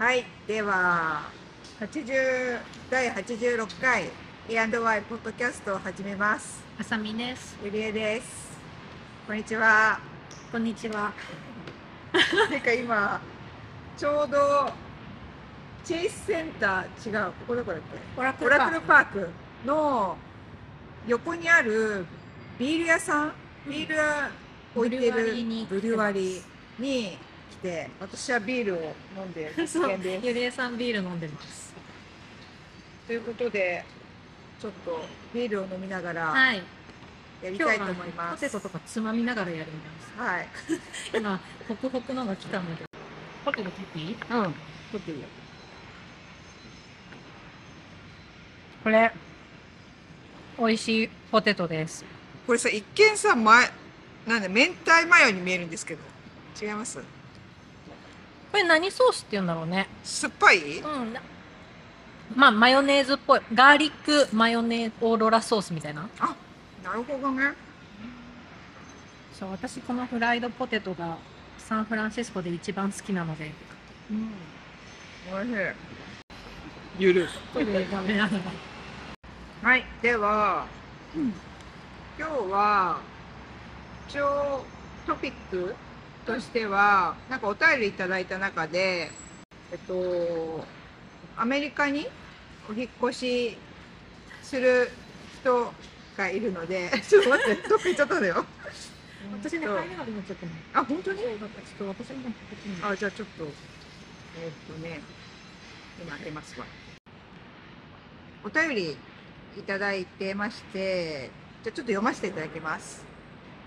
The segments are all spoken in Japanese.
はい、では80第86回 A&Y ポッドキャストを始めます。あさみです。ゆりえです。こんにちは。こんにちは。てか今ちょうどチェイスセンター違うここどこだっけ？オラクルパークの横にあるビール屋さん、ビール屋置いてるにブルワリーに来て、私はビールを飲んで そう危険です。ゆりえさんビール飲んでます。ということで、ちょっとビールを飲みながらはい。やりたいと思います。ポテトとかつまみながらやるみたいはい。です。今、ホクホクのが来たので。ポテト切っていいうん。取っていいよ。これ、美味しいポテトです。これさ、一見さ、ま、なんだ、明太マヨに見えるんですけど、違います？これ何ソースって言うんだろうね。酸っぱい？うん。まあ、マヨネーズっぽい。ガーリックマヨネーズオーロラソースみたいな。あ、なるほどね。そう、私このフライドポテトがサンフランシスコで一番好きなので。うん。おいしい。ゆる。これな。はい、では、今日は一応トピックとしては、なんかお便りいただいた中で、えっと、アメリカにお引っ越しする人がいるので、ちょっと待って、どっか行っちゃったんだよ。私ね、入れなくなっちゃったの。あ、本当に？ちょっと私もあ、じゃあちょっと、えーっとね、今開けますわ。お便りいただいてまして、じゃあちょっと読ませていただきます。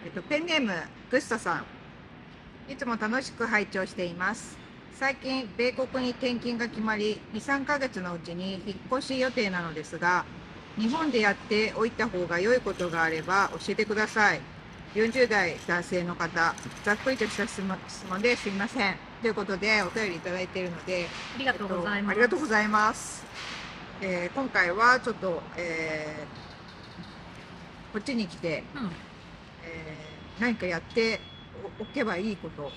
えっと、ペンネーム、グスタさん。いつも楽しく拝聴しています。最近、米国に転勤が決まり、2、3ヶ月のうちに引っ越し予定なのですが、日本でやっておいた方が良いことがあれば教えてください。40代男性の方、ざっくりとした質問質問ですみません。ということで、お便りいただいているので、ありがとうございます。えっとありがとうございます。えー今回はちょっと、えーこっちに来て、うんえー何かやっておおけばいいこと。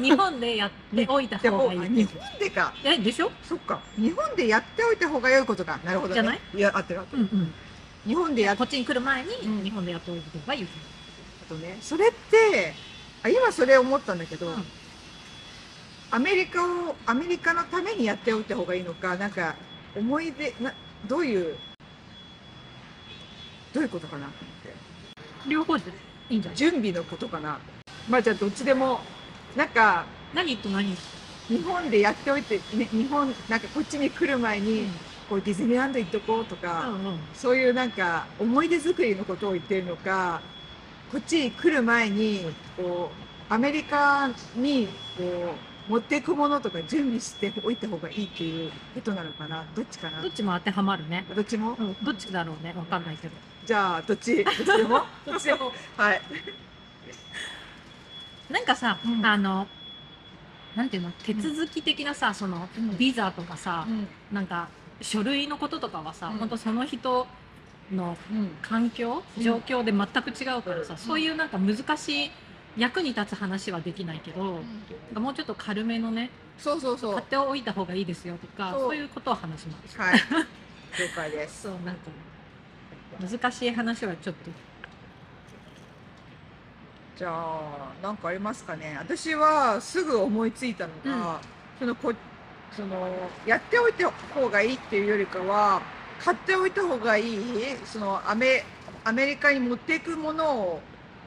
日本でやっておいた方がいい。あ日本でか。え、でしょ？そっか。日本でやっておいた方が良いことか。なるほど、ね。じゃない？いや、あってるあってる。うんうん。日本でやっこっちに来る前にうん日本でやっておいた方がいい。とね、それって、あ今それ思ったんだけど、うんアメリカを、アメリカのためにやっておいた方がいいのか、なんか、思い出、な、どういう、どういうことかなって。両方でいいんじゃない？準備のことかな。まあじゃあどっちでも、なんか、何と何？日本でやっておいて、ね、日本、なんかこっちに来る前に、うんこうディズニーランド行っとこうとうか、んうん。そういうなんか思い出作りのことを言ってるのか、こっちに来る前に、こう、アメリカに、こう、持っていくものとか準備しておいた方がいいっていうことなのかな？どっちかな？どっちも当てはまるね。どっちも？うん、どっちだろうね。わかんないけど。じゃあ、どっち？どっちでも？どっちでも。はい。なんかさ、うんあの、なんていうの、手続き的なさ、そのうん、ビザとかさう、ん。なんか、書類のこととかはさ、うん本当その人のうん。環境、うん状況で全く違うからさ、うんそういうなんか難しい役に立つ話はできないけど、なんかもうちょっと軽めのね、そうそうそう。買っておいた方がいいですよとか、そうそういうことを話します。はい。了解です。そう、なんか、難しい話はちょっと。じゃあ、なんかありますかね。私はすぐ思いついたのが、そのこ、その、やっておいた方がいいっていうよりかは、買っておいた方がいい、そのアメ、アメリカに持っていくものを、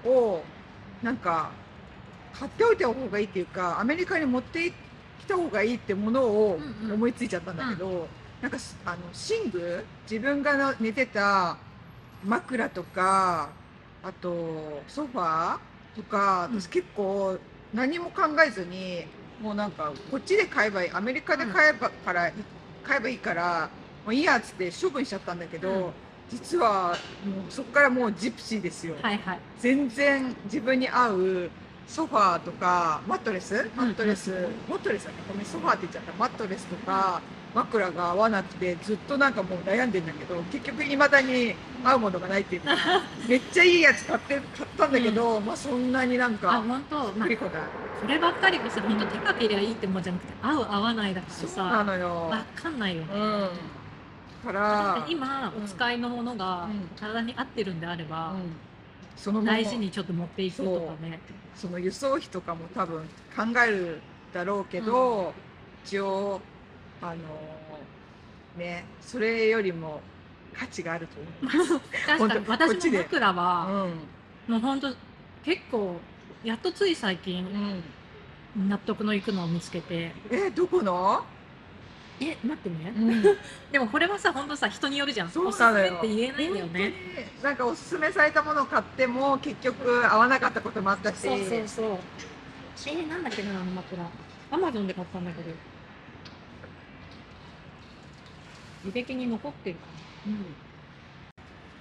をなんか、買っておいた方がいいっていうか、アメリカに持ってきた方がいいってものをうんうん。思いついちゃったんだけど、なんかす、あの、寝具自分がの寝てた枕とか、あと、ソファーとか、うん。私結構何も考えずに、もうなんか、こっちで買えばいい、アメリカで買えばから、買えばいいから、もういいやっつって処分しちゃったんだけど、うん。実は、もうそこからもうジプシーですよ。はいはい。全然自分に合うソファーとかマットレス？マットレス、マットレスだね。ごめんソファーって言っちゃった。マットレスとか枕が合わなくてずっとなんかもう悩んでんだけど結局いまだに合うものがないっていうか めっちゃいいやつ買って買ったんだけど、まあそんなになんあか本当、まあびっくりこないこればっかりこそ本当手かけりゃいいってもんじゃなくて合う合わないだからそうなさのよ。わかんないよね、うん。から今うん。お使いのものがうん。体に合ってるんであれば、うん。そのまま。大事にちょっと持っていくとかね。その輸送費とかも多分考えるだろうけど、一応あのねそれよりも価値があると思います。確かに私の枕は、うん。もう本当結構やっとつい最近うん、納得のいくのを見つけて。えどこの？え待ってね、うん、でもこれはさ本当さ人によるじゃん。そうなのよ。って言えないんだよね。なんかおすすめされたものを買っても結局合わなかったこともあったし、そうそうそう。えー、なんだっけなあの枕。アマゾンで買ったんだけど履歴に残ってるかうん。い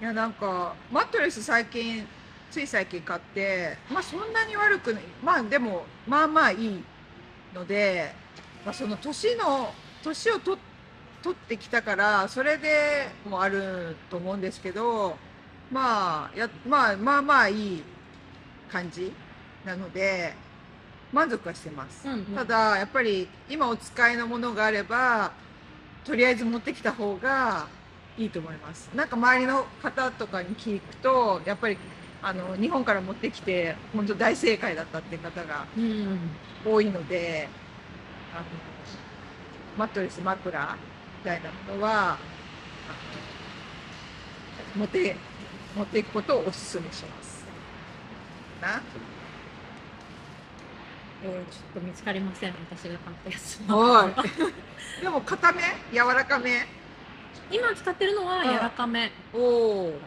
やなんかマットレス最近つい最近買ってまあそんなに悪くない。まあでもまあまあいいので、まあ、その年の年をと取ってきたからそれでもあると思うんですけどまあやまあまあまあいい感じなので満足はしてます、うんうん。ただやっぱり今お使いのものがあればとりあえず持ってきた方がいいと思います。なんか周りの方とかに聞くとやっぱりあの日本から持ってきて本当大正解だったっていう方が多いのであのマットレス枕みたいなものは持って持っていくことをお勧めします。な？えーちょっと見つかりません。私が買ったやつはい。でも固め？柔らかめ？今使ってるのは柔らかめ。おお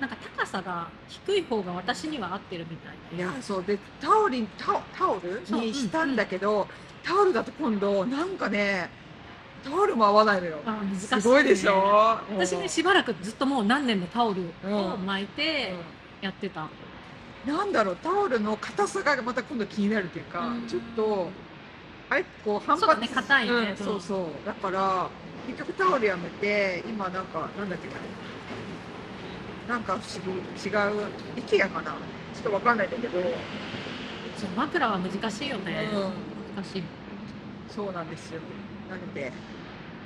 なんか高さが低い方が私には合ってるみたいいやそう。でタオルにタオタオル？にしたんだけど、タオルだと今度なんかねタオルも合わないのよ。あ難しい、ね、すごいでしょ？私ねしばらくずっともう何年もタオルをうん。巻いてうやってた、んなんだろうタオルの硬さがまた今度気になるっていうか、うん。ちょっとあれこう反そうだ発ね硬いね。うん、そうそう。だから結局タオルやめて今なんかなんだっけな。なんか不思議違う IKEA かな。ちょっとわかんないんだけど、そう枕は難しいよね、うん。難しい。そうなんですよ。なので、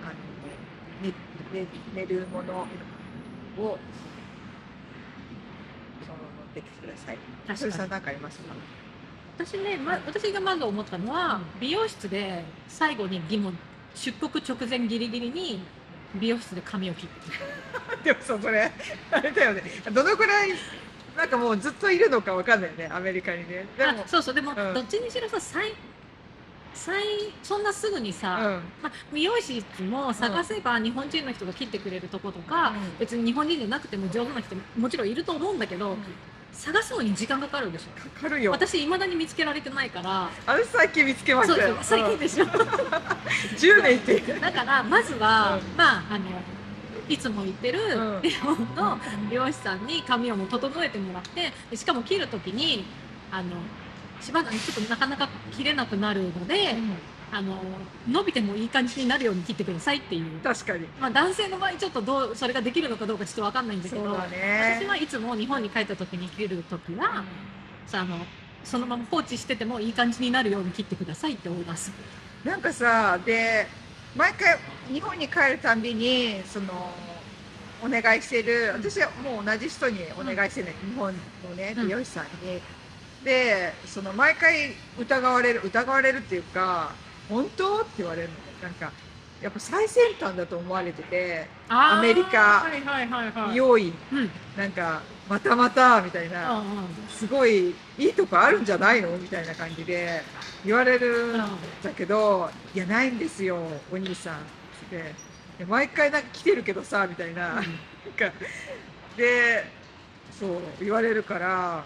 あの、ね、ね、寝るものを。てください。確かになんかありますか？私ね、ま、私がまず思ったのは、美容室で最後に義務出国直前ギリギリに美容室で髪を切って でもさ、それ、あれだよね。どのくらい。なんかもうずっといるのかわかんないね、アメリカにね。でもあ、そうそうでも、んどっちにしろさ最最そんなすぐにさ、うん、ま、美容室も探せば日本人の人が切ってくれるとことか、うん別に日本人じゃなくても上手な人ももちろんいると思うんだけど、探すのに時間かかるでしょかかるよ。私いまだに見つけられてないから。あれ最近見つけましたよ。そうそう最近でしょ。10年って。だからまずは、うん。まああのいつも行ってるうん。日本の美容師さんに髪をもう整えてもらってでしかも切るときにあのしばらくちょっとなかなか切れなくなるので、あの伸びてもいい感じになるように切ってくださいっていう、確かに。まあ、男性の場合ちょっとどうそれができるのかどうかちょっとわかんないんだけどね私。はいつも日本に帰った時に切る時は、さあのそのまま放置しててもいい感じになるように切ってくださいってオーダーする。なんかさで毎回日本に帰るたんびにそのお願いしてる私はもう同じ人にお願いしてる、日本のねうん美容師さんに、でその毎回疑われる疑われるっていうか本当？って言われるの。なんかやっぱ最先端だと思われててアメリカはいはいはいはい。美容院。うん。うんなんかまたまたみたいな、すごいいいとこあるんじゃないの？みたいな感じで言われるんだけど、いやないんですよお兄さんって。で毎回なんか来てるけどさみたいな,、なんかでそう言われるから。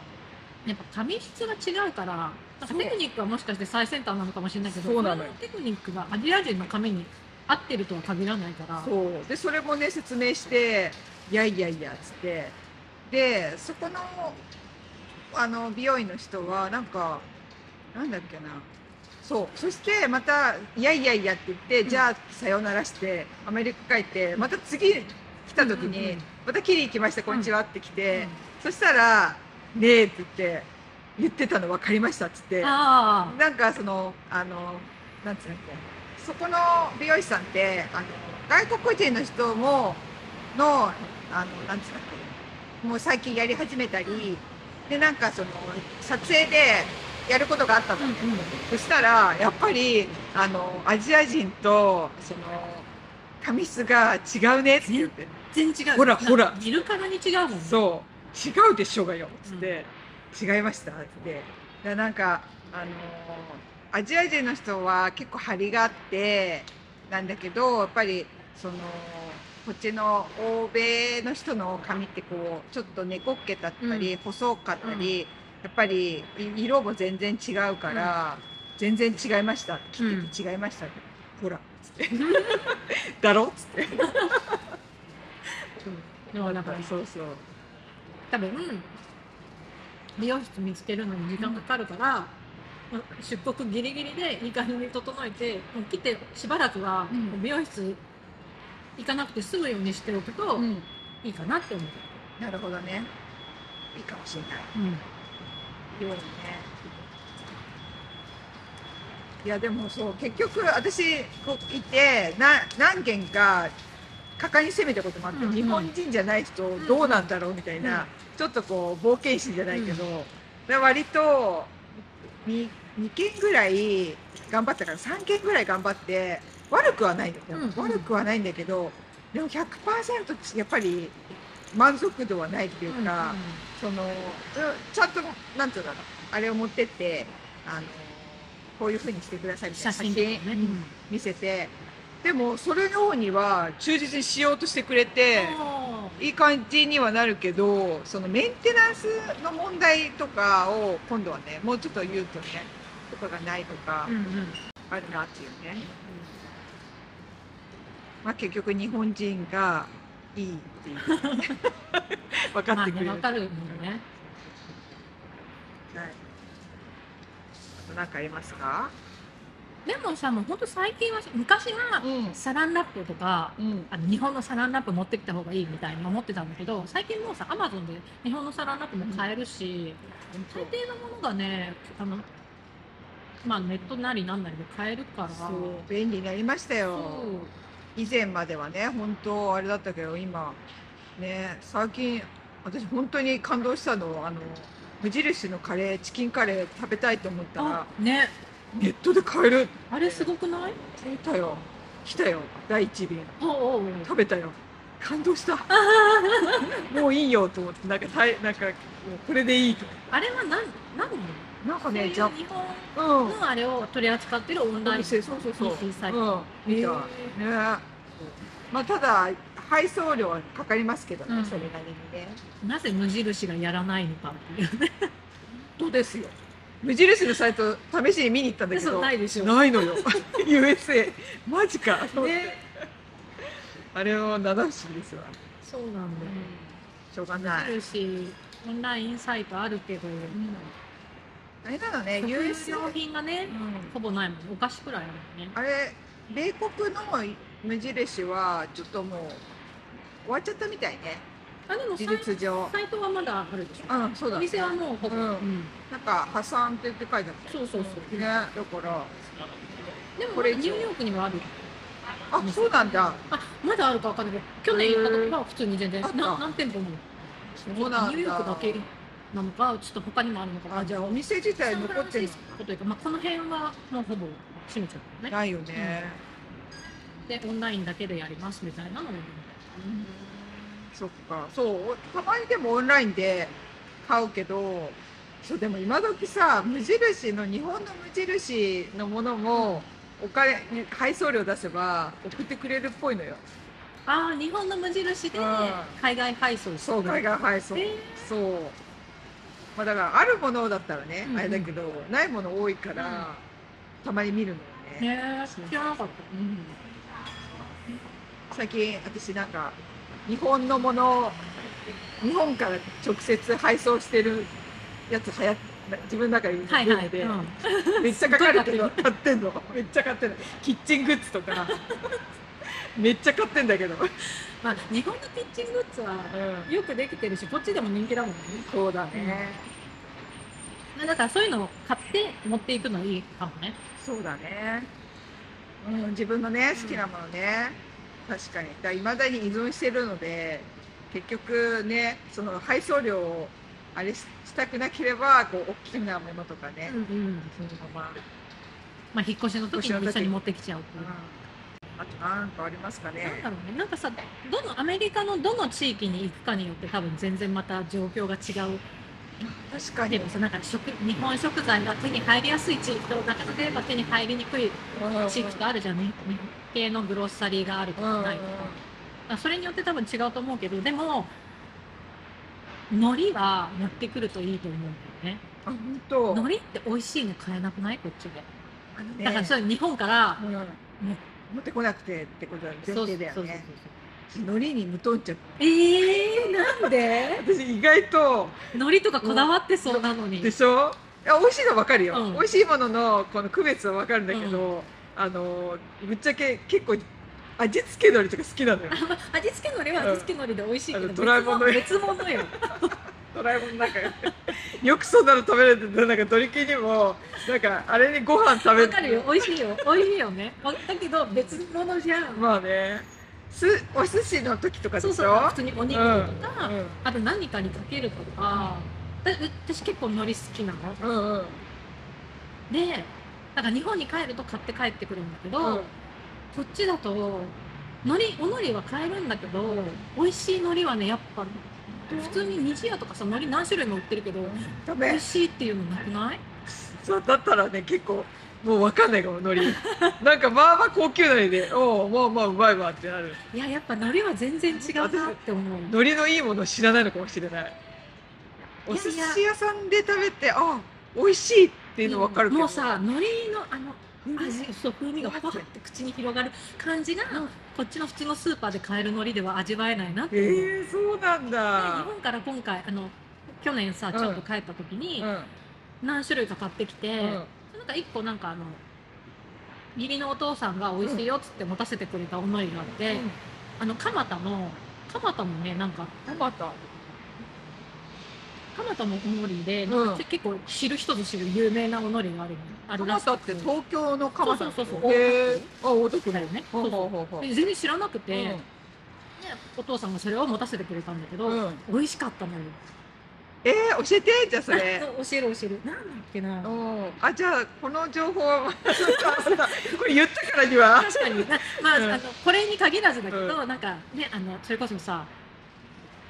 やっぱ髪質が違うからテクニックはもしかして最先端なのかもしれないけどそうなのテクニックがアジア人の髪に合ってるとは限らないから。そう。でそれもね説明していやいやいやっつって。でそこのあの美容院の人はなんかなんだっけな。そう。そしてまた「いやいやいや」って言って、うん。じゃあさようならしてアメリカ帰ってまた次来た時に、うんうんうん。また切り行きましたこんにちはって来て、うん。そしたら「ねえ」って言って言ってたの分かりましたっつって。なんかそのあのなんつうのそこの美容師さんってあの外国人の人ものあのなんつうんだっけもう最近やり始めたりでなんかその撮影でやることがあったのね、うんうん。そしたらやっぱりあのアジア人とその髪質が違うねって言って。全然違う。ほらほら。見るからに違うもんね。そう。違うでしょうがよつって、違いました？ってでなんかあのアジア人の人は結構張りがあってなんだけどやっぱりそのこっちの欧米の人の髪ってこうちょっと猫っけだったり、う細かったり、やっぱりい色も全然違うから、全然違いました。切ってて違いました。って、ほらつって。だろ？っつって。でもなんかそうそう。多分美容室見つけるのに時間かかるから、出国ギリギリでいい感じに整えてもう来てしばらくはうん美容室行かなくて済むようにしておくとうんいいかなって思う、なるほどね。いいかもしれない。うんようにね。いやでもそう結局私こういてな何件か果敢に攻めたこともあって、うんうん。日本人じゃない人どうなんだろうみたいな、うん。ちょっとこう冒険心じゃないけど、で割と 2, 2件ぐらい頑張ったから3件ぐらい頑張って悪くはないんだよ、うん。うん悪くはないんだけどでも100%やっぱり満足度はないっていうか、そのうんちゃんとなんていうのかなあれを持ってってあのこういうふうにしてくださいみたい写な真とかね、うん見せてでもそれの方には忠実にしようとしてくれていい感じにはなるけどそのメンテナンスの問題とかを今度はねもうちょっと言うとねとかがないとかうんうん。あるなっていうね、まあ、結局日本人がいいっていう。分かまあってくれる、ねわかるもんね。はい。あと何かありますか？でもさもう本当最近は昔はうん。サランラップとかうん。あの日本のサランラップ持ってきた方がいいみたいに思ってたんだけど最近もうさアマゾンで日本のサランラップも買えるし、大抵のものがねあのまあネットなりなんなりで買えるからそう便利になりましたよ。以前まではね本当あれだったけど今ね最近私本当に感動したのはあの無印のカレーチキンカレー食べたいと思ったらあねネットで買える？あれすごくない？来たよ。来たよ。第一便。おうお食べたよ。感動した。もういいよと思って。なんかたいなんかもうこれでいいと。あれは何何なんかねじゃ日本うんのあれを取り扱ってるオンライン店そうそうそうう。ん。見た。へね。まあただ配送料はかかりますけどね、うん。それなりにね。なぜ無印がやらないのかっていうね。どうですよ無印のサイト試しに見に行ったんだけど。ないでしょ。ないのよ。USA マジか。ね。あれは七不思議ですわ、そうなんだ。よしょうがない、無印オンラインサイトあるけど。あれなのね有 USA 用品がねうん。ほぼないもん。お菓子くらいあるもんね。あれ米国の無印はちょっともう終わっちゃったみたいね。事あでもサイ実上。サイトはまだあるでしょ。うんそうだ、ね、お店はもうほぼ、うん。うん。なんか破産ってって書いてあったそうそうそう。ねだから。でもこれニューヨークにはある。あそうなんだ。あまだあるかわかんないけど去年行った時は普通に全然あった。な何店舗も。そうなんだ。ニューヨークだけなのかちょっと他にもあるのかなあじゃあお店自体残ってるランシスコというか、まあ、この辺はもうほぼ閉めちゃったね。ないよね、でオンラインだけでやりますみたいなのもそっか。そうたまにでもオンラインで買うけどそうでも今時さ無印の日本の無印のものもお金配送料出せば送ってくれるっぽいのよ。ああ日本の無印でうん。海外配送してそう海外配送、えそう。まあだからあるものだったらね、あれだけどないもの多いから、たまに見るのよね、ねえ知らなかった。うん。最近私なんか日本のものを日本から直接配送してるやつ流行っ自分の中でブはいはい、ームで、うん。めっちゃ書かれてるの買ってんの？めっちゃ買ってんの。キッチングッズとか。めっちゃ買ってんだけど、まあ、日本のキッチングッズはよくできてるしこっちでも人気だもんね。そうだね、だからそういうのを買って持っていくのいいかもね。そうだね、うん、自分のね好きなものね、確かに。いまだに依存してるので結局ねその配送料をあれししたくなければこう大きなものとかね、うんうん。そのまま、まあ引っ越しの時に一緒に持ってきちゃうっていう。あと何かありますかなんねだろうね。なんかさどのアメリカのどの地域に行くかによって多分全然また状況が違う確かに例えばさなんか食日本食材が手に入りやすい地域となかなかやっぱ手に入りにくい地域とあるじゃんね日本系のグロッサリーがあるとうんうんかないとか。あそれによって多分違うと思うけどでも海苔は持ってくるといいと思うんだよね。あ本当。海苔って美味しいの買えなくない？こっちで。あのね。だからそれ日本からうん。持ってこなくてってことは前そう提だよそうそうね海苔に無頓着。えー、なんで？私意外と海苔とかこだわってそうなのに。でしょ？いや美味しいのは分かるよ、うん。美味しいもののこの区別は分かるんだけど、あのぶっちゃけ結構味付け海苔とか好きなのよ。味付け海苔は味付け海苔で美味しいけど、あのドラえもんの別物別物よ。ドラえもんの中 よくそんなの食べれてなんか鳥系にもなんかあれにご飯食べわかるよ。美味しいよ。美味しいよね。わだけど別物じゃん、まあねすお寿司の時とかでしょ？そうそう普通にお肉とか、うん。うん。あと何かにかけるとか、だ私結構海苔好きなの。うんうん。でなんか日本に帰ると買って帰ってくるんだけど、うん。こっちだと海苔お海苔は買えるんだけど、美味しい海苔はねやっぱ普通に虹屋とかさ海苔何種類も売ってるけどダメ。美味しいっていうのなくない？そうだったらね結構もう分かんないかも海苔 なんかまあまあ高級海苔でおおまあまあうまいわってなる。いややっぱ海苔は全然違うなって思う。海苔のいいものを知らないのかもしれない。お寿司屋さんで食べてあ美味しいっていうの分かるけど。もうさ海苔のあのうん。味そう風味がふわって口に広がる感じが、うん。こっちの普通のスーパーで買える海苔では味わえないなってえ思う、ー、そうなんでだ日本から今回あの去年さうん。ちょうど帰った時にうん。何種類か買ってきて、うんなんか一個なんかあの義理のお父さんが美味しいよっつって持たせてくれたお海苔があって、あの蒲田の蒲田のねなんかトマト蒲田のお海苔で、うん。なんか結構知る人ぞ知る有名なお海苔があるのあるら蒲しって東京の蒲田。そうそうそうあ大田区だよね。そうそう。全然知らなくて、うん。でお父さんがそれを持たせてくれたんだけど、うん。美味しかったのよえー、教えてじゃあそれ。教える教える。なんだっけな。うん。あじゃあこの情報は これ言ったからには。確かに。なまあ,、うん。あのこれに限らずだけど、うなんかねあのそれこそさ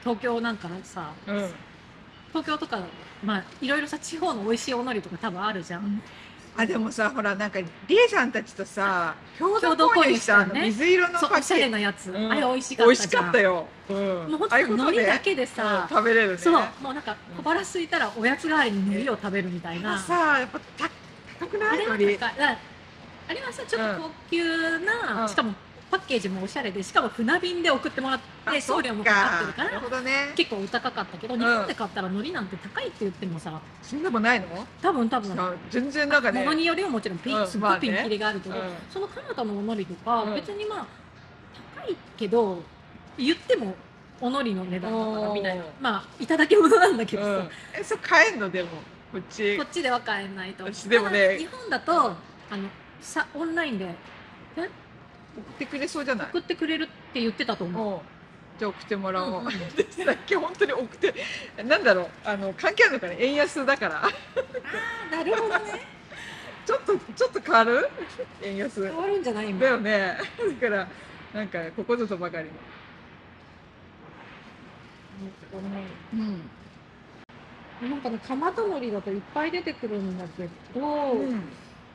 東京なんかさうん。東京とかまあいろいろさ地方の美味しいお海苔とか多分あるじゃん、あでもさほらなんかリエさんたちとさ共共同購入したたねあの水色のパッケージ。なやつ、うん。あれ美味しかった美味しかったよ、うん、もうほんとああいうことで海苔だけでさ、うん食べれるね。そうもうなんか小腹空いたらおやつ代わりに海苔を食べるみたいな、さやっぱた高くなあれはあれはさちょっと高級な、うん。しかもパッケージもおしゃれでしかも船便で送ってもらって送料もかかってるかなるらほどね。結構お高かったけど、ん。日本で買ったら海苔なんて高いって言ってもさそんなもんないの？多分多分あ全然なんかね物によりはもちろんピン、うんすっごいピンキリがあるけど、まあねその蒲田のお海苔とか、うん。別にまあ高いけど言ってもお海苔の値段だからみたいな。まあいただき物なんだけどさ、うん、えそれ買えんの？でもこっち。こっちでは買えないと。私でもね。日本だとあのさオンラインでってくれそうじゃない？送ってくれるって言ってたと思う。じゃあ送ってもらおう、うんうん。でさっき本当に送ってなんだろう？あの関係あるのかね？円安だから。なるほどね。ちょっとちょっと変わる？円安。変わるんじゃない今。だよね。だからなんかここぞとばかりの。うん、なんかね蒲田海苔だといっぱい出てくるんだけど、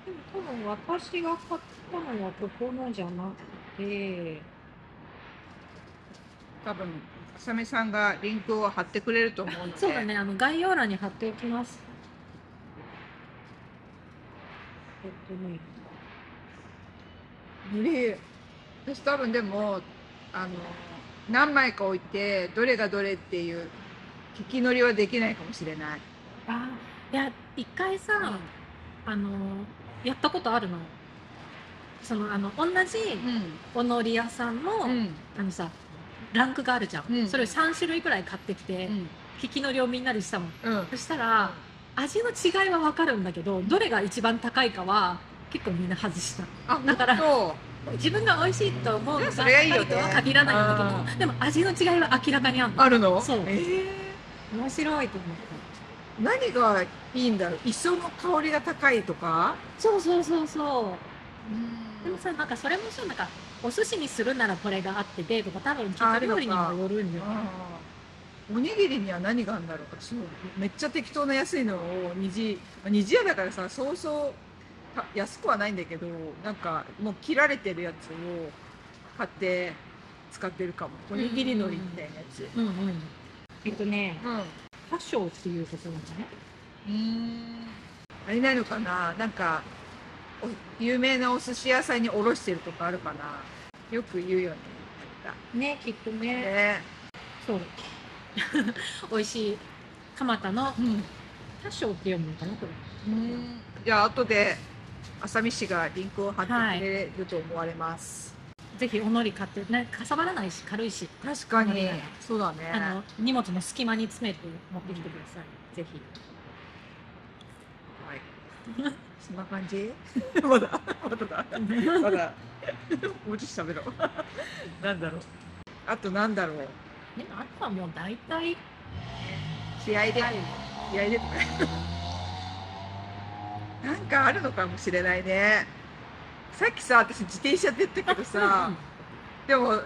でもうん、多分私が買ったのはここのじゃなくて。多分浅見さんがリンクを貼ってくれると思うので。そうだね。あの概要欄に貼っておきます。えっとね。無理私多分でもあの何枚か置いてどれがどれっていう聞き乗りはできないかもしれない。あいや一回さ、あのやったことあるの？そのあの同じおのり屋さんの、うん。あのさランクがあるじゃん、うん。それを3種類くらい買ってきて、引きのりをみんなでしたもん。うん。そしたら味の違いは分かるんだけどどれが一番高いかは結構みんな外した。あだからそ自分が美味しいと思うのがいいとは限らないんだけどでも味の違いは明らかにあるの。うあるの？そう。えー。面白いと思っ何がいいんだろう？磯の香りが高いとか？たそうそうそうそう。でもさなんかそれもさなんかお寿司にするならこれがあっててとか多分きっと料理にもよるんだよね。あーおにぎりには何があるんだろう私もめっちゃ適当な安いのを虹虹屋だからさそうそうた安くはないんだけどなんかもう切られてるやつを買って使ってるかも。おにぎり海苔みたいなやつ。うんうん。えっとねうん多少っていうところだね。うん。あれないのかな？なんかお有名なお寿司屋さんに卸してるとかあるかな？よく言うよねねきっとね。ね。そう。美味しい。蒲田のうん。多少って読むのかなこれ。うん。じゃあ後で浅見氏がリンクを貼ってくれると思われます、ぜひおのり買ってねかさばらないし軽いし。確かに。そうだね。あの荷物の隙間に詰めて持ってきてください、ぜひ。はい。そんな感じ？まだまだだ。まだ。もうちょっと喋ろう。なんだろう。あとなんだろう。でもあとはもう大体。試合で試合でとか。なんかあるのかもしれないねさっきさ私自転車って言ったけどさでも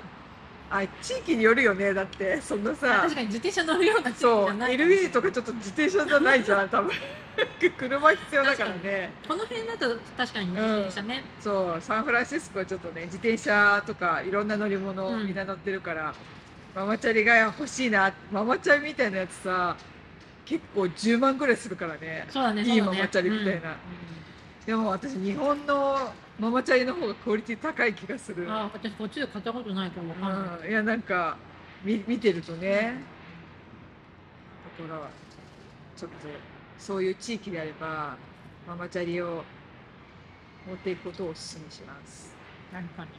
あ地域によるよねだってそんなあさ確かに自転車乗るような地域じそうゃないかもしれない。LA とかちょっと自転車じゃないじゃん多分。車必要だからね。この辺だと確かに自転車ね、そうサンフランシスコはちょっとね自転車とかいろんな乗り物うん。みんな乗ってるから、ママチャリが欲しいなママチャリみたいなやつさ結構10万ぐらいするからね。そうだねいいママチャリみたいな。うん。でも私日本のママチャリの方がクオリティ高い気がする、あ私こっちで買ったことないからわかんない、うん、いやなんか見見てるとね。だからちょっとそういう地域であればママチャリを持っていくことをお勧めします、確かに。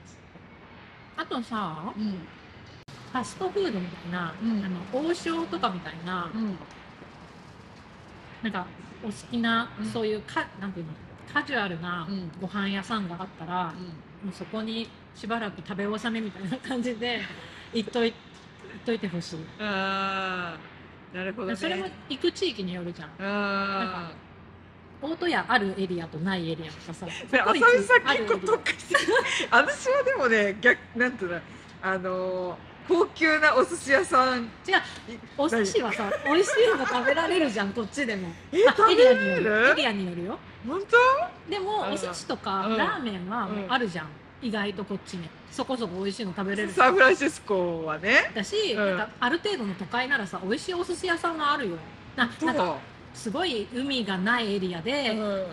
あとさうん。ファストフードみたいな、うん。あの王将とかみたいな、うん。なんかお好きな、うん。そういうかなんていうの？カジュアルなうん。ご飯屋さんがあったら、もうそこにしばらく食べ納めみたいな感じで 行っとい行っといてほしい、ああなるほどね。それも行く地域によるじゃん。あ大戸屋あるエリアとないエリアとかさ あ浅見さん結構特化してる私はでもね逆なんていうのあのー高級なお寿司屋さん。違うお寿司はさ美味しいの食べられるじゃんこっちでも。えあ食べエリアによれるるエリアによるよ本でもうん。お寿司とかうん。ラーメンはうん。あるじゃん。意外とこっちに。そこそこ美味しいの食べれる。当サンフランシスコはね。だし、うん。なんかある程度の都会ならさ美味しいお寿司屋さんはあるよ。ななんかすごい海がないエリアで、うん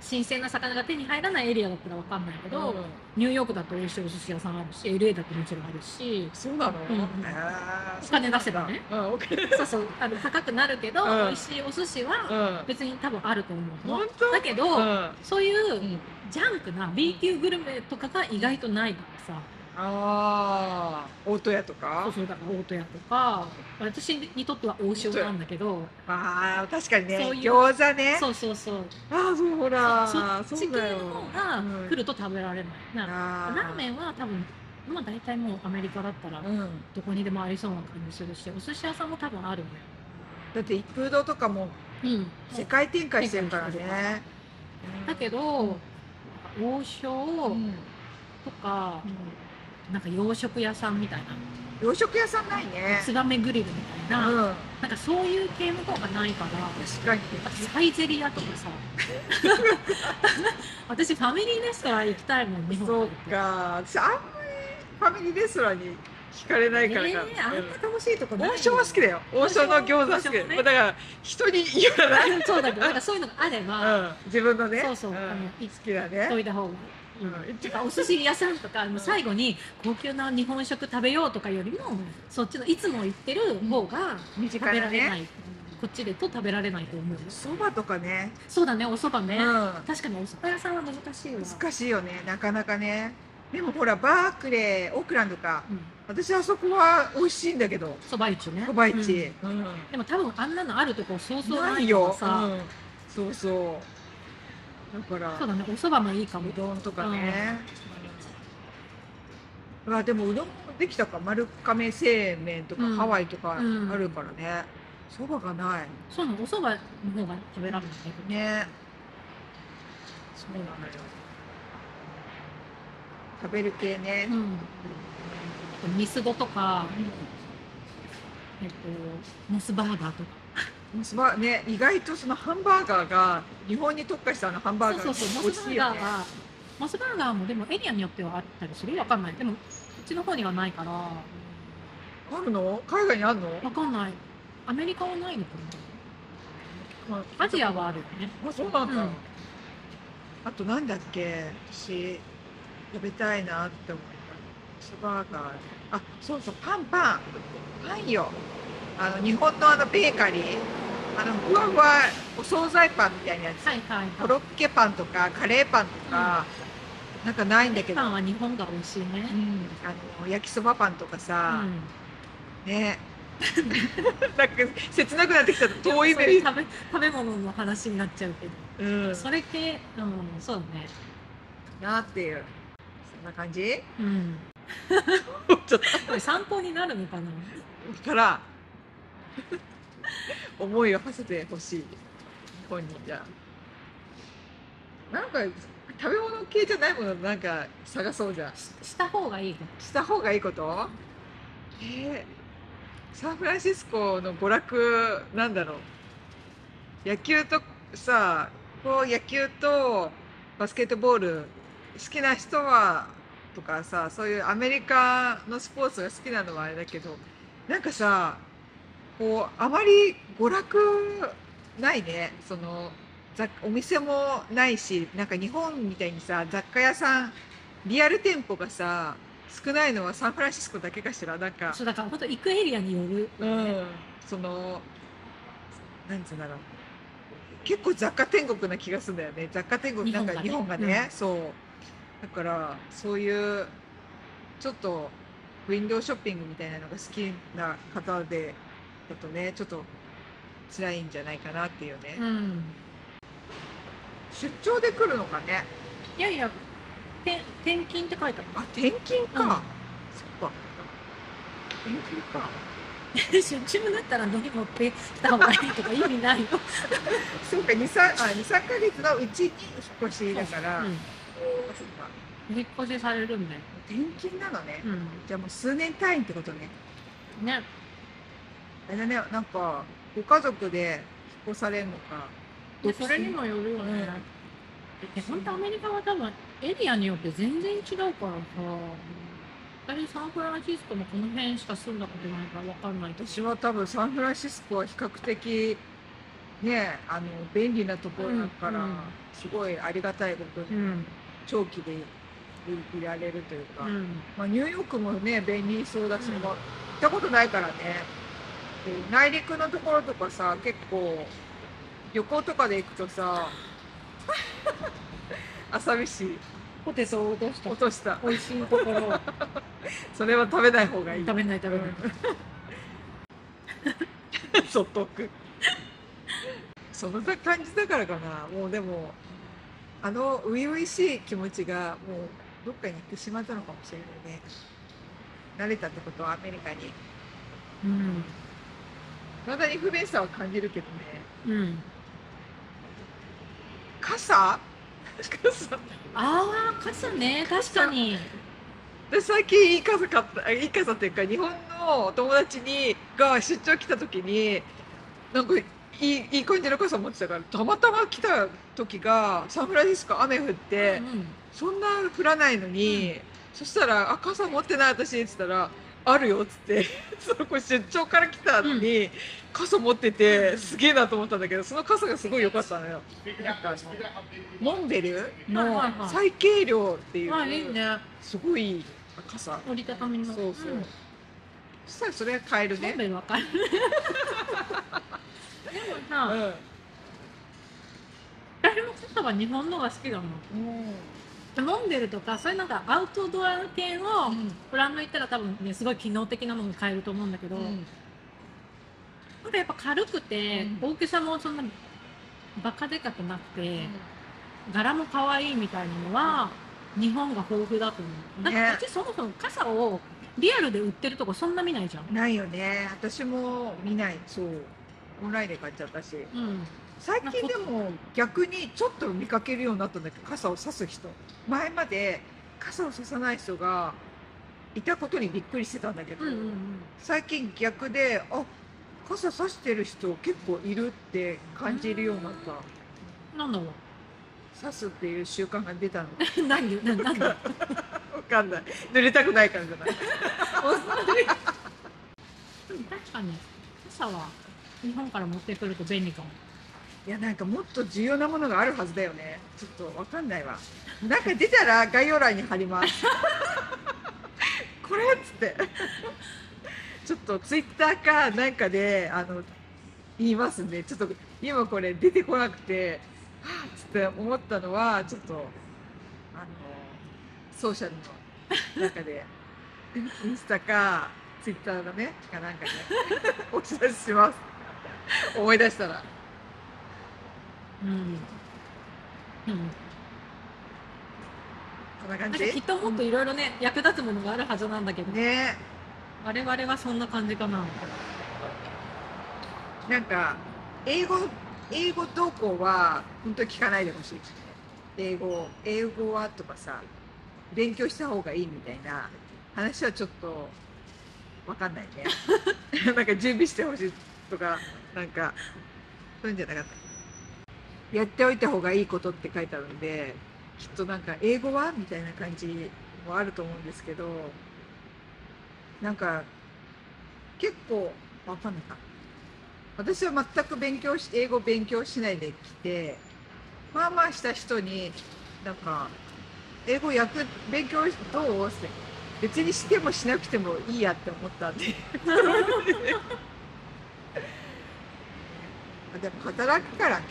新鮮な魚が手に入らないエリアだったらわかんないけど、うん。ニューヨークだと美味しいお寿司屋さんあるし LA だともちろんあるし。そうなの、うん。お金出せばね。うんそうそう。あの高くなるけど、うん。美味しいお寿司はうん。別に多分あると思うの。本当？だけど、うん。そういううん。ジャンクな B 級グルメとかが意外とないからさ、ああ大戸屋とそかうそうだから大戸屋とか私にとっては王将なんだけど。ああ確かにね。そういう。餃子ね。そうそうそう。ああそうほら。そそっち系の方がうん来ると食べられない、な。あラーメンは多分まあ大体もうアメリカだったらうん。どこにでもありそうな感じするしお寿司屋さんも多分あるのよだって一風堂とかもうん。世界展開してるから展ねだけど、王将うん。とか、なんか洋食屋さんみたいな。洋食屋さんないね。ツバメグリルみたいな、うん。なんかそういう系の方がないから。確かに。サイゼリアとかさ。私ファミリーレストラン行きたいもん日本そうか。私あんまりファミリーレストランに惹かれないからか、えー、あんな楽しいとこ王将は好きだよ。王将の餃子好き。だねだから人に言わな。い、そうだけどなんかそういうのがあれば、うん、自分のね。そうそう、ん。あのい好きだしねといた方が。うん。お寿司屋さんとかもう最後に高級な日本食食べようとかよりもそっちのいつも行ってる方が身食べられない、こっちでと食べられないと思うそばとかね、そうだねお蕎麦ね、うん、確かにお蕎麦屋さんは難しいわ難しいよねなかなかね。でもほらバークレーオークランドか。うん。私あそこは美味しいんだけど。蕎麦市ね。そば市、うん。うん。でも多分あんなのあるとこそうそうなないいよ。うん。そうそうだから。そうだね。お蕎麦もいいかも。うどんとかね、うわでもうどんもできたか。丸亀製麺とか、うん。ハワイとかあうん。るからね。そばがない。そうなの。お蕎麦の方が食べられないね。そうなのよ。食べる系ね、うん。ミスドとか、えっと、モスバーガーとかモスバね意外とそのハンバーガーが日本に特化したあのハンバーガーそうそうそう美味しいよね。モスバーガーもでもエリアによってはあったりするわかんない。でもこっちの方にはないから。わあるの？海外にあるの？かんない。アメリカはないのかな。アジアはあるよね。あそうなんだ、うん。あとなんだっけ？私食べたいなって思った。モスバーガーあそうそうパンパン。パンよ。あの日本のあのベーカリーあのふわふわお惣菜パンみたいなやつ、はいはいコロッケパンとかカレーパンとか、なんかないんだけど、パンは日本が美味しいね。うん、あの焼きそばパンとかうさ、ん。ね。なんか切なくなってきた遠い目に。食べ食べ物の話になっちゃうけど、うん。それ系うんそうだねなっていう。そんな感じ？うん。ちょっこれ参考になるのかな？とから 思いを馳せてほしい本人じゃなんか食べ物系じゃないものなんか探そうじゃんしした方がいいね。した方がいいこと？えー、サンフランシスコの娯楽なんだろう。野球とさこう野球とバスケットボール好きな人はとかさそういうアメリカのスポーツが好きなのはあれだけどなんかさこうあまり娯楽ないね。その雑お店もないしなんか日本みたいにさ雑貨屋さんリアル店舗がさ少ないのはサンフランシスコだけかしら。なんかそうだから本当行くエリアによる、うん。そのなんつうんだろう。結構雑貨天国な気がするんだよね。雑貨天国なんか日日本がね本がね。うん。そう。だからそういうちょっとウィンドウショッピングみたいなのが好きな方でだとねちょっと辛いんじゃないかなっていうね、うん。出張で来るのかね。いやいやて転勤って書いてああ転勤か、うん。そっか。転勤か。る 出張だったら乗り持ってきた方がいいとか意味ないよ、そうか23あ23ヶ月のうちに引っ越しだから、うん。引っ越しされるんだよ、転勤なのね、うん、じゃあもう数年単位ってことね。ねあれだねなんかご家族で引っ越されるのか。でそれにもよるよね、え本当アメリカは多分エリアによって全然違うからさ。私サンフランシスコもこの辺しか住んだことないから分かんない私は多分サンフランシスコは比較的ねあの便利なところだから、うんうん。すごいありがたいことにうん。長期でいいられるというか、うん。まあ、ニューヨークもね便利そうだし、うんまあ行ったことないからね。で内陸のところとかさ結構旅行とかで行くとさ 朝飯。ポテトを落とした。落とした。美味しいところを。それは食べない方がいい。食べない食べない、うん。そっとくその感じだからかな。もうでもあの初々しい気持ちがもうどっかに行ってしまったのかもしれないね。慣れたってことはアメリカに。うんまだに不便さは感じるけどね。うん。傘？傘。ああ傘ね。確かに。で最近いい傘買ったあいい傘っていうか日本の友達にが出張来た時になんかいいいい感じの傘持ってたからたまたま来た時がサンフランシスコ雨降って、うんそんな降らないのに、そしたら「あ傘持ってない私」っつったら「あるよ」っつって その子出張から来たのに、傘持っててすげえなと思ったんだけどその傘がすごい良かったのよ。なんかモンベルはいのはいはい。最軽量っていう、まあいいね。すごいいい傘折りたたみの。そうそう、ん。そしたらそれは買えるね。モンベルわかるさ、うん私も傘は日本のが好きだな飲んでるとかそういうなんかアウトドア系のブランド行ったら多分ねすごい機能的なもの買えると思うんだけど、なんかやっぱ軽くて、うん。大きさもそんなバカでかくなくて、柄も可愛いみたいなのは日本が豊富だと思う。だってねこっちそもそも傘をリアルで売ってるとこそんな見ないじゃん。ないよね。私も見ない。そう。オンラインで買っちゃったし。うん最近でも逆にちょっと見かけるようになったんだけど傘を差す人。前まで傘を差さない人がいたことにびっくりしてたんだけど、うんうんうん。最近逆であ傘差してる人結構いるって感じるようになった。なんだろ差すっていう習慣が出たの。うなんでななんだわかんない。濡れたくないからじゃない。確かに傘は日本から持ってくると便利かもいやなんかもっと重要なものがあるはずだよね。ちょっとわかんないわ。なんか出たら概要欄に貼ります。これっつって。ちょっとツイッターかなんかであの言いますんで。ちょっと今これ出てこなくて。はあっつって思ったのはちょっとあのソーシャルの中で。インスタかツイッターのねかなんかで。お知らせします。思い出したら。うん。うん。こんな感じきっともっといろいろね、役立つものがあるはずなんだけど、ね。我々はそんな感じかな。なんか英語英語動向は本当に聞かないでほしい。ですね英語英語はとかさ勉強した方がいいみたいな話はちょっとわかんないね。なんか準備してほしいとかなんかそういうんじゃなかったやっておいた方がいいことって書いてあるんできっとなんか英語はみたいな感じもあると思うんですけどなんか結構わかんないか。私は全く勉強し英語勉強しないで来てまあまあした人になんか英語役勉強どう？って別にしてもしなくてもいいやって思ったんで。あでも働くからね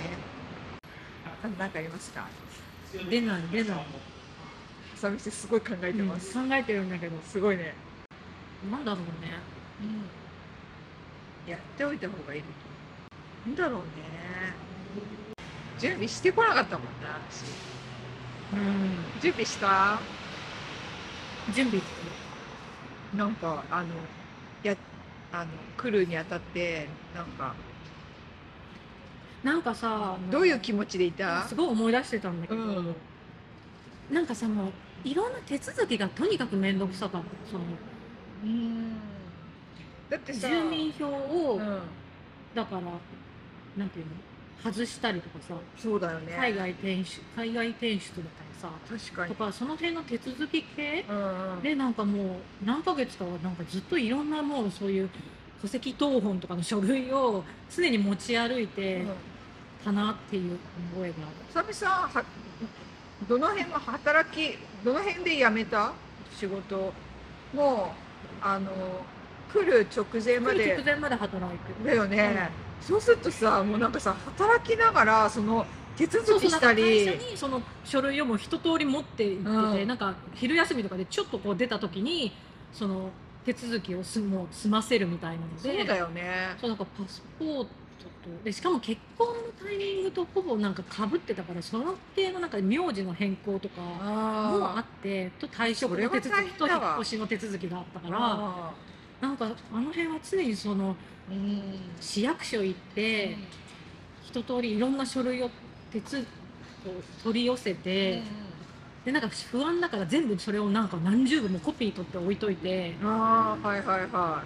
あなんかありますか？出ない出ない、朝飯すごい考えてます、考えてるんだけど。すごいね、なんだろうね。やっておいた方がいいなんだろうね。準備してこなかったもんな私。うん。準備した？準備。なんかあのやあの来るにあたってなんかなんかさどういう気持ちでいた？すごい思い出してたんだけど、うん。なんかさもういろんな手続きがとにかく面倒くさかったそのうん。だってさ住民票を、うん、だからなんていうの？外したりとかさそうだよね。海外転出海外転出だったりさ確かに。とかその辺の手続き系うんうん。でなんかもう何ヶ月かはなんかずっといろんなもうそういう戸籍謄本とかの書類を常に持ち歩いてうんたなっていう覚えがある。さみさんはどの辺の働きどの辺で辞めた？仕事。もうあの来る直前ま来るで直前まで働いてる。だよね、そうするとさもうなんかさ働きながらその手続きしたそうにその書類をもう一通り持って行ってて、うん。なんか昼休みとかでちょっとこう出た時にその手続きをすもう済ませるみたいなので。そうだよね。そうなんかパスポートとでしかも結婚のタイミングとほぼなんかかぶってたからその系のなんか名字の変更とかもああってと退職の手続きと引っ越しの手続きがあったからあなんかあの辺は常にそのうん。市役所行って一通りいろんな書類を手つ取り寄せて、でなんか不安だから全部それをなんか何十部もコピー取って置いといて。ああはいはいはい。あ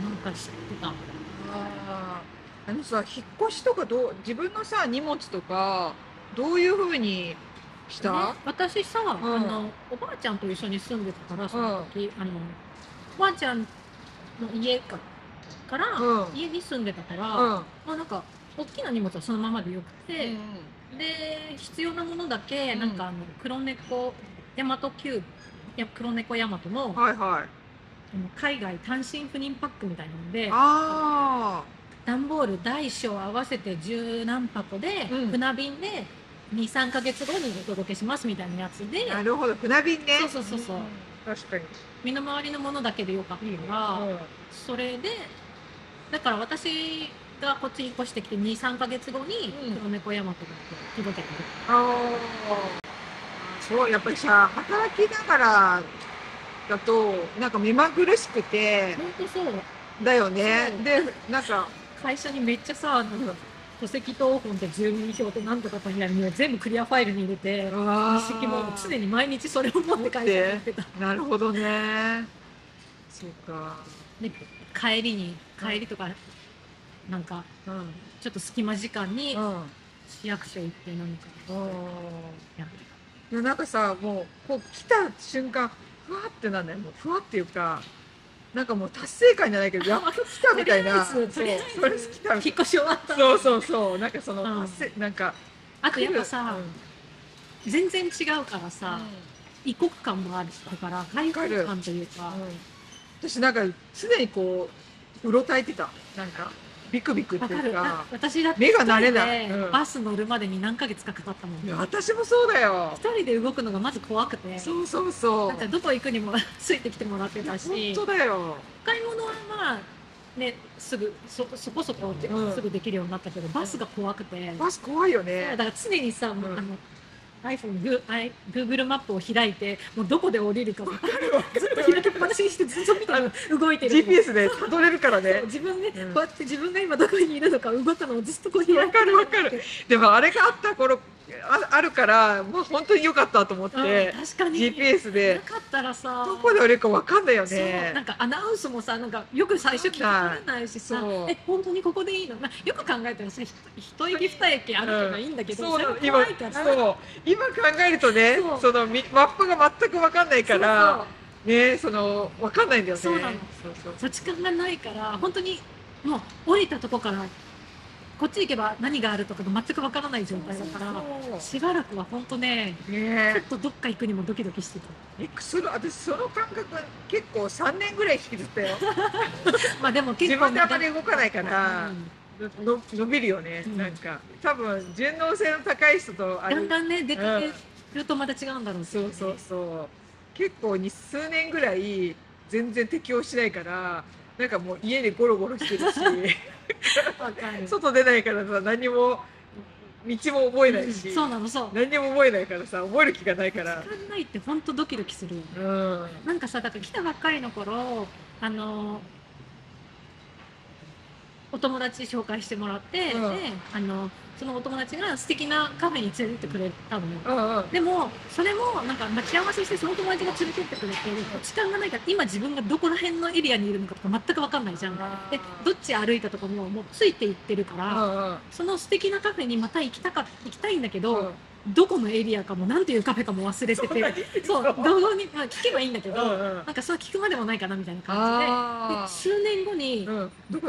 なんか知ってたあー。あのさ引っ越しとかどう自分のさ荷物とかどういうふうにした、ね私さ、ん。あのおばあちゃんと一緒に住んでたからその時、あのおばあちゃんの家かから、うん。家に住んでたから、うん。まあなんか大きな荷物はそのままでよくて、うで必要なものだけ、うんなんかあの黒猫大和キューブや黒猫大和のんはいはい海外単身赴任パックみたいなのであ段ボール大小合わせて十何箱で、うん。船便で23か月後にお届けしますみたいなやつで。なるほど。船便ね。そうそうそうそう。確かに。身の回りのものだけでよかったから、うん。それでだから私がこっちに越してきて23か月後にうん。黒猫ヤマトが届けてくる、ああそうやっぱりさ働きながらだとなんか目まぐるしくて本当そう。だよねでなんか会社にめっちゃさなんか戸籍謄本って住民票ってなんとかとみたいなの全部クリアファイルに入れてあ一式も常に毎日それを持って会社に行ってた。なるほどね。そうか。で帰りに帰りとかなんかうんちょっと隙間時間にうん。市役所行って何かやっていやなんかさもうこう来た瞬間ふわってなんだよもうふわっていうかなんかもう達成感じゃないけどやっと来たみたいな。そうそれ来た引っ越し終わった。そうそうそう。なんかそのう。んなんかあとやっぱさ、うん。全然違うからさ、異国感もあるから開放感というか。うん。私なんか常にこううろたえてた。なんかビクビクっていうか私だって目が慣れない。うん。でバス乗るまでに何ヶ月かかったもん。いや私もそうだよ。一人で動くのがまず怖くて。そうそうそう。なんかどこ行くにも ついてきてもらってたし。本当だよ。買い物はまあねすぐそそこそこうん。すぐできるようになったけど、バスが怖くて、バス怖いよね。だから常にさ、もううん。あの iPhone、グー i- Google マップを開いてもうどこで降りるかも ずっと開きっぱなしてずっと見てる。動いてる。GPS でたどれるからそうね自分で、うん。こうやって自分が今どこにいるのか動くのをずっとこう開いてわかるわかる。でもあれがあった頃ああるからもう本当に良かったと思って、うん確かに。GPS なで。かったらさ。どこで降りるかわかんないよそうなねんかアナウンスもさなんかよく最初聞き取れないしさそう。え本当にここでいいの、まあ、よく考えたらさひ一駅二駅あるけばいいんだけど、そうなのそれが今そう。今考えるとねそう。そのみマップが全く分かんないからねその分かんないんだよね。そうなの。そうそう。土地勘がないから本当にもう降りたとこからこっち行けば何があるとかが全くわからない状態だからしばらくは本当ねちょっねとどっか行くにもドキドキしてた。えその私その感覚結構3年ぐらい引きずったよ。まあでも結構自分であまり動かないからうん。の伸びるよね、うん。なんか。多分順応性の高い人とだんだんね出かけるとまた違うんだろうしそうそうそう結構に数年ぐらい全然適応しないからなんかもう家でゴロゴロしてるし外出ないからさ何も道も覚えないし、そうなのそう。何にも覚えないからさ覚える気がないから。時間ないって本当ドキドキするうん。なんかさだから来たばっかりの頃あのお友達紹介してもらって、うん。であのそのお友達が素敵なカフェに連れてってくれたのよ。うんうん。でもそれもなんか待ち合わせしてその友達が連れてってくれて時間がないから今自分がどこら辺のエリアにいるのかとか全く分かんないじゃん。でどっち歩いたとこももうついていってるから、うんうん。その素敵なカフェにまた行きたか行きたいんだけど、うん。どこのエリアかもなんていうカフェかも忘れててそう堂々に、まあ、聞けばいいんだけど、うんうん。なんかそう聞くまでもないかなみたいな感あじでで数年後に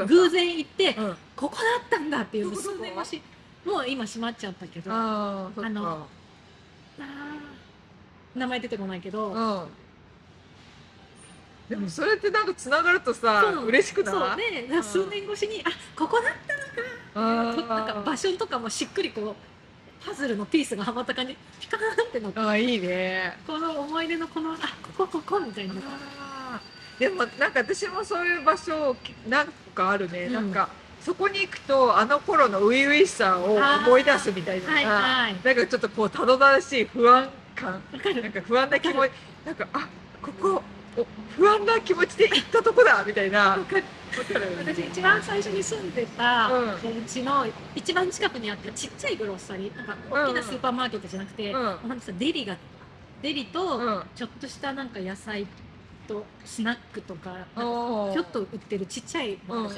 偶然行って、うん。ここだったんだっていう数年越しもう今閉まっちゃったけどああのー名前出てこないけど、うん。でもそれってなんかつながるとさそう。嬉しくない？でなんか数年越しに、あここだったのかとなんか場所とかもしっくりこうパズルのピースがはまった感じ。ピカーンってなって。ああいいね。この思い出のこのあここここみたいな。でもなんか私もそういう場所何個かあるね、うん。なんかそこに行くとあの頃の初々しさを思い出すみたいな、はいはい。なんかちょっとこうたどたどしい不安感。わかる。なんか不安な気持ちなんかあここお不安な気持ちで行ったとこだみたいな。私一番最初に住んでたうん。お家の一番近くにあったちっちゃいグロッサリーなんか大きなスーパーマーケットじゃなくて、うん。デリがデリとうん。ちょっとしたなんか野菜とスナックとかちょっと売ってるちっちゃいうんうん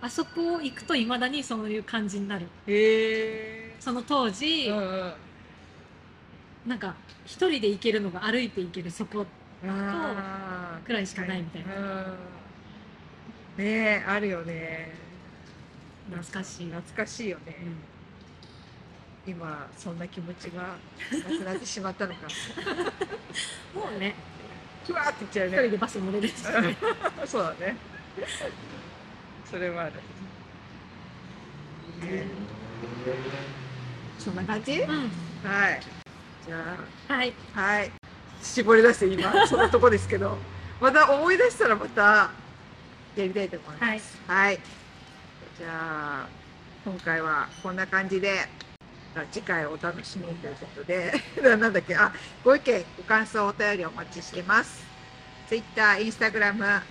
あそこ行くといまだにそういう感じになる。へえその当時、うんうん。なんか一人で行けるのが歩いて行けるそこくらいしかないみたいな。うん。ねえあるよね。懐かしい、懐かしいよね、今そんな気持ちがなくなってしまったのか。もうねふわーっていっちゃう一人ねでバス乗れるし、そうだねそれはある。そんな感じ？うん。はい。じゃはい。あはい。絞り出して今 そんなとこですけど。また思い出したらまたやりたいと思います。はい、じゃあ今回はこんな感じで次回お楽しみということで。なんだっけ？あご意見ご感想お便りお待ちしてます。Twitter、Instagram、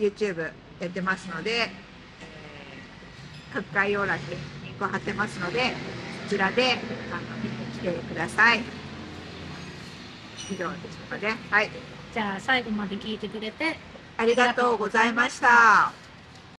YouTube やってますので、えー各概要欄にリンクを貼ってますのでそちらであの見てきてください。以上でしょうかね。はい。じゃあ最後まで聞いてくれてありがとうございました